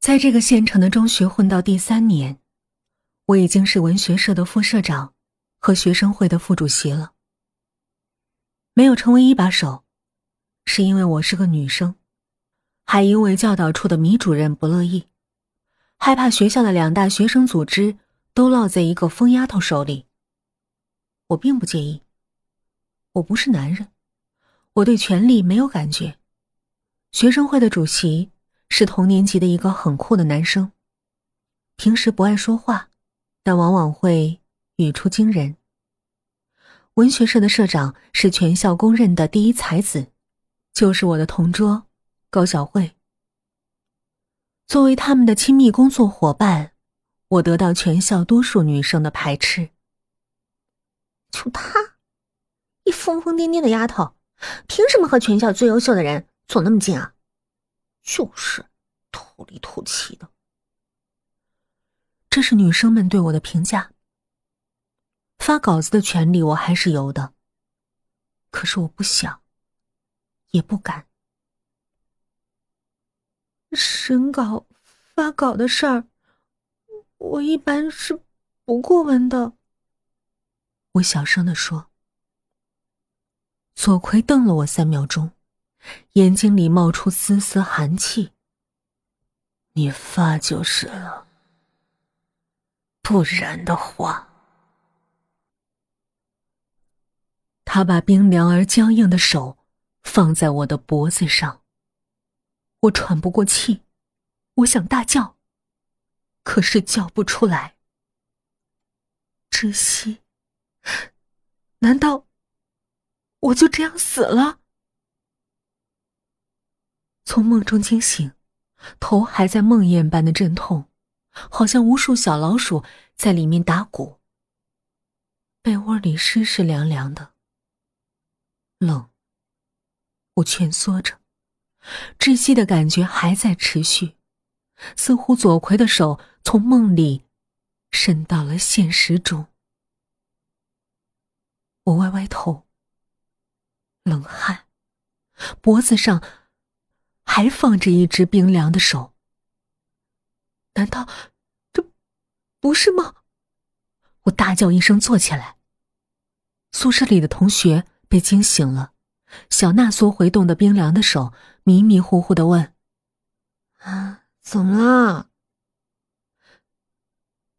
在这个县城的中学混到第三年，我已经是文学社的副社长和学生会的副主席了。没有成为一把手，是因为我是个女生，还因为教导处的米主任不乐意，害怕学校的两大学生组织都落在一个疯丫头手里。我并不介意，我不是男人，我对权力没有感觉。学生会的主席是同年级的一个很酷的男生，平时不爱说话，但往往会语出惊人。文学社的社长是全校公认的第一才子，就是我的同桌高小慧。作为他们的亲密工作伙伴，我得到全校多数女生的排斥。就她，一疯疯癫癫的丫头，凭什么和全校最优秀的人？走那么近啊！就是土里土气的。这是女生们对我的评价。发稿子的权利我还是有的，可是我不想，也不敢。审稿、发稿的事儿，我一般是不过问的。我小声的说。左奎瞪了我三秒钟。眼睛里冒出丝丝寒气。你发就是了，不然的话，他把冰凉而僵硬的手放在我的脖子上。我喘不过气，我想大叫，可是叫不出来。窒息？难道我就这样死了？从梦中惊醒，头还在梦魇般的阵痛，好像无数小老鼠在里面打鼓。被窝里湿湿凉凉的，冷。我蜷缩着，窒息的感觉还在持续，似乎左奎的手从梦里伸到了现实中。我歪歪头，冷汗，脖子上。还放着一只冰凉的手，难道这不是吗？我大叫一声，坐起来。宿舍里的同学被惊醒了，小娜缩回冻得冰凉的手，迷迷糊糊的问：“啊，怎么了？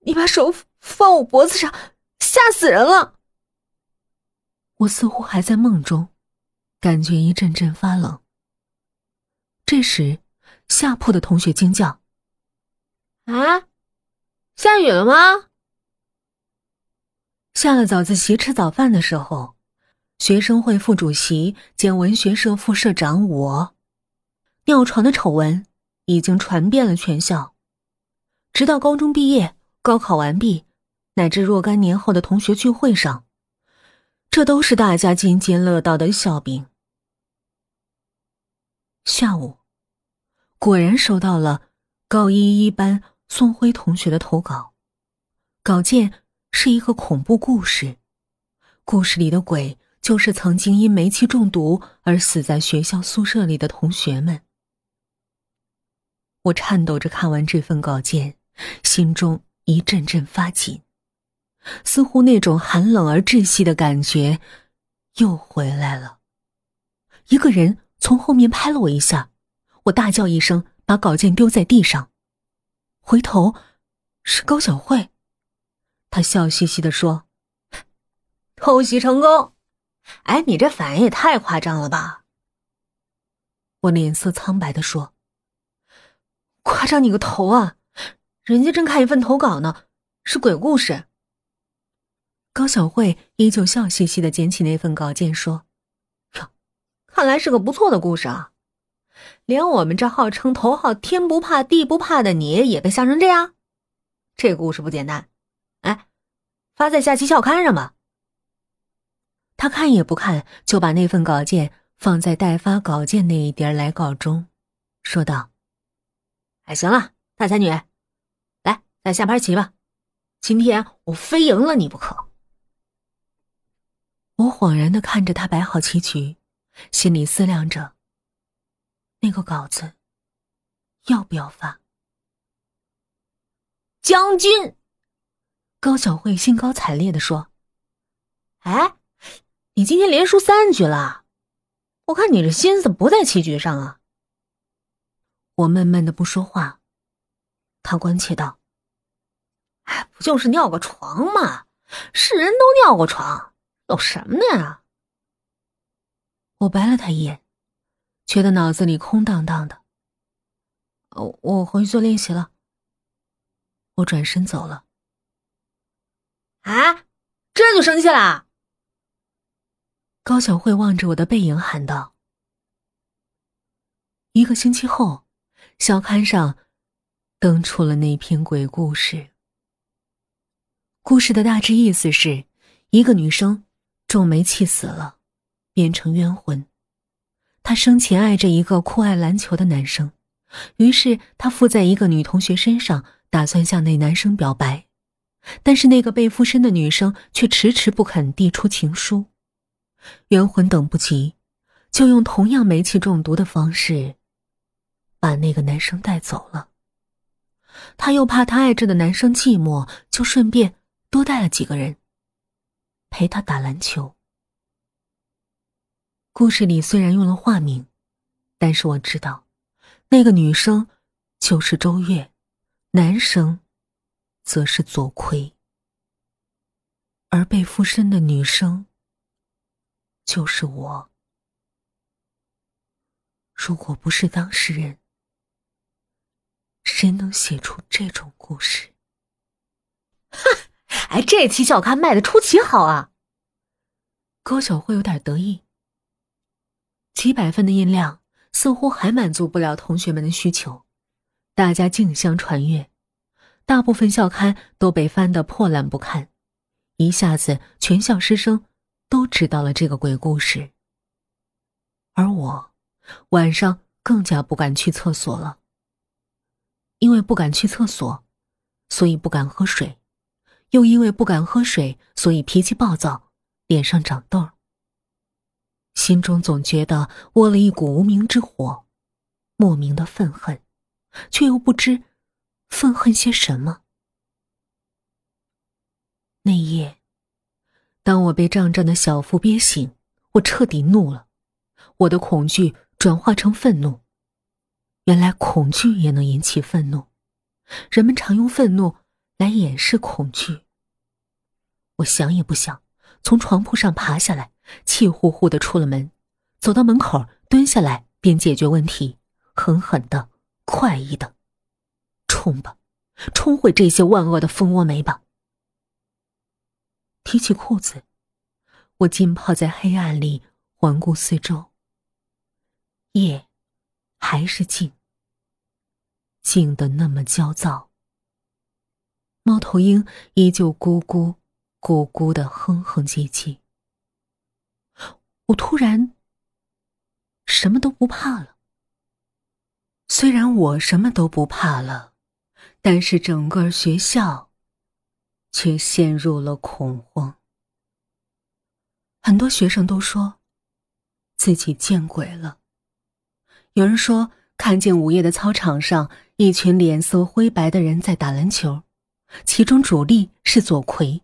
你把手放我脖子上，吓死人了！”我似乎还在梦中，感觉一阵阵发冷。这时，下铺的同学惊叫：“啊，下雨了吗？”下了早自习吃早饭的时候，学生会副主席兼文学社副社长我，尿床的丑闻已经传遍了全校，直到高中毕业、高考完毕，乃至若干年后的同学聚会上，这都是大家津津乐道的笑柄。下午，果然收到了高一一班宋辉同学的投稿。稿件是一个恐怖故事，故事里的鬼就是曾经因煤气中毒而死在学校宿舍里的同学们。我颤抖着看完这份稿件，心中一阵阵发紧，似乎那种寒冷而窒息的感觉又回来了。一个人。从后面拍了我一下，我大叫一声，把稿件丢在地上。回头，是高小慧，她笑嘻嘻的说：“偷袭成功！哎，你这反应也太夸张了吧！”我脸色苍白的说：“夸张你个头啊！人家正看一份投稿呢，是鬼故事。”高小慧依旧笑嘻嘻的捡起那份稿件说。哟看来是个不错的故事啊，连我们这号称头号天不怕地不怕的你也被吓成这样，这故事不简单。哎，发在下期校刊上吧。他看也不看，就把那份稿件放在待发稿件那一叠来稿中，说道：“哎，行了，大才女，来咱下盘棋吧，今天我非赢了你不可。”我恍然的看着他摆好棋局。心里思量着，那个稿子要不要发？将军。高小慧兴高采烈的说：“哎，你今天连输三局了，我看你这心思不在棋局上啊。”我闷闷的不说话。他关切道：“哎，不就是尿个床吗？是人都尿过床，有什么的呀？”我白了他一眼，觉得脑子里空荡荡的。哦，我回去做练习了。我转身走了。啊！这就生气了？高小慧望着我的背影喊道。一个星期后，校刊上登出了那篇鬼故事。故事的大致意思是，一个女生中煤气死了。变成冤魂，他生前爱着一个酷爱篮球的男生，于是他附在一个女同学身上，打算向那男生表白，但是那个被附身的女生却迟迟不肯递出情书。冤魂等不及，就用同样煤气中毒的方式，把那个男生带走了。他又怕他爱着的男生寂寞，就顺便多带了几个人，陪他打篮球。故事里虽然用了化名，但是我知道，那个女生就是周月，男生则是左魁，而被附身的女生就是我。如果不是当事人，谁能写出这种故事？哈，哎，这期校刊卖的出奇好啊！高小慧有点得意。几百份的印量似乎还满足不了同学们的需求，大家竞相传阅，大部分校刊都被翻得破烂不堪，一下子全校师生都知道了这个鬼故事。而我晚上更加不敢去厕所了，因为不敢去厕所，所以不敢喝水，又因为不敢喝水，所以脾气暴躁，脸上长痘。心中总觉得窝了一股无名之火，莫名的愤恨，却又不知愤恨些什么。那夜，当我被胀胀的小腹憋醒，我彻底怒了，我的恐惧转化成愤怒。原来恐惧也能引起愤怒，人们常用愤怒来掩饰恐惧。我想也不想，从床铺上爬下来。气呼呼的出了门，走到门口，蹲下来便解决问题，狠狠的、快意的，冲吧，冲毁这些万恶的蜂窝煤吧！提起裤子，我浸泡在黑暗里，环顾四周。夜还是静，静的那么焦躁。猫头鹰依旧咕咕咕咕的哼哼唧唧。我突然什么都不怕了。虽然我什么都不怕了，但是整个学校却陷入了恐慌。很多学生都说自己见鬼了。有人说看见午夜的操场上一群脸色灰白的人在打篮球，其中主力是左奎。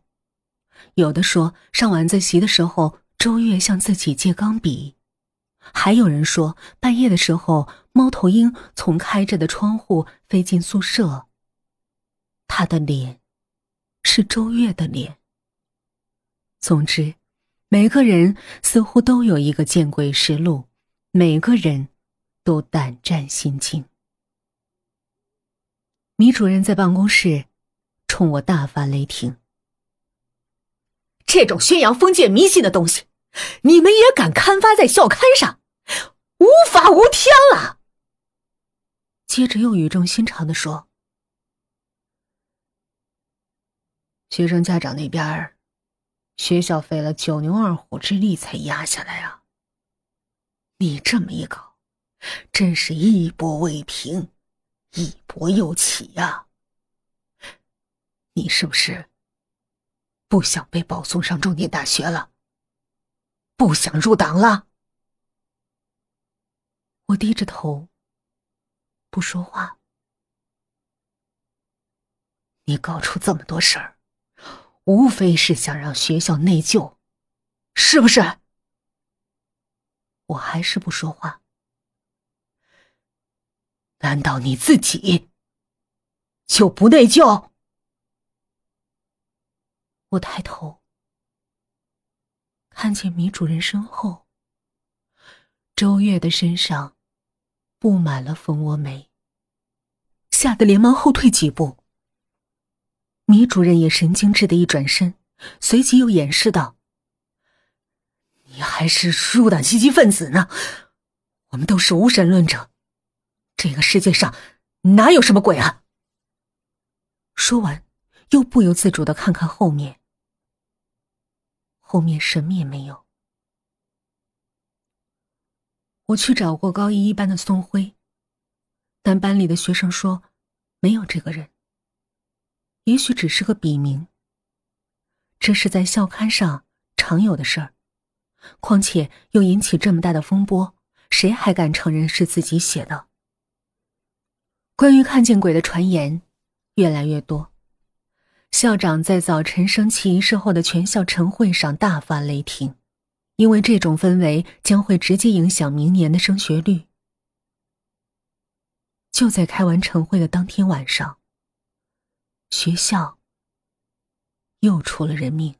有的说上晚自习的时候。周月向自己借钢笔，还有人说半夜的时候，猫头鹰从开着的窗户飞进宿舍。他的脸，是周月的脸。总之，每个人似乎都有一个见鬼实录，每个人都胆战心惊。米主任在办公室冲我大发雷霆：“这种宣扬封建迷信的东西！”你们也敢刊发在校刊上，无法无天了。接着又语重心长的说：“学生家长那边，学校费了九牛二虎之力才压下来啊。你这么一搞，真是一波未平，一波又起呀。你是不是不想被保送上重点大学了？”不想入党了，我低着头，不说话。你搞出这么多事儿，无非是想让学校内疚，是不是？我还是不说话。难道你自己就不内疚？我抬头，看见米主任身后，周月的身上布满了蜂窝煤，吓得连忙后退几步。米主任也神经质的一转身，随即又掩饰道：“你还是入党积极分子呢？我们都是无神论者。”这个世界上哪有什么鬼啊？说完，又不由自主的看看后面，后面什么也没有。我去找过高一一班的宋辉，但班里的学生说没有这个人，也许只是个笔名。这是在校刊上常有的事儿，况且又引起这么大的风波，谁还敢承认是自己写的？关于看见鬼的传言越来越多，校长在早晨升旗仪式后的全校晨会上大发雷霆，因为这种氛围将会直接影响明年的升学率。就在开完晨会的当天晚上，学校又出了人命。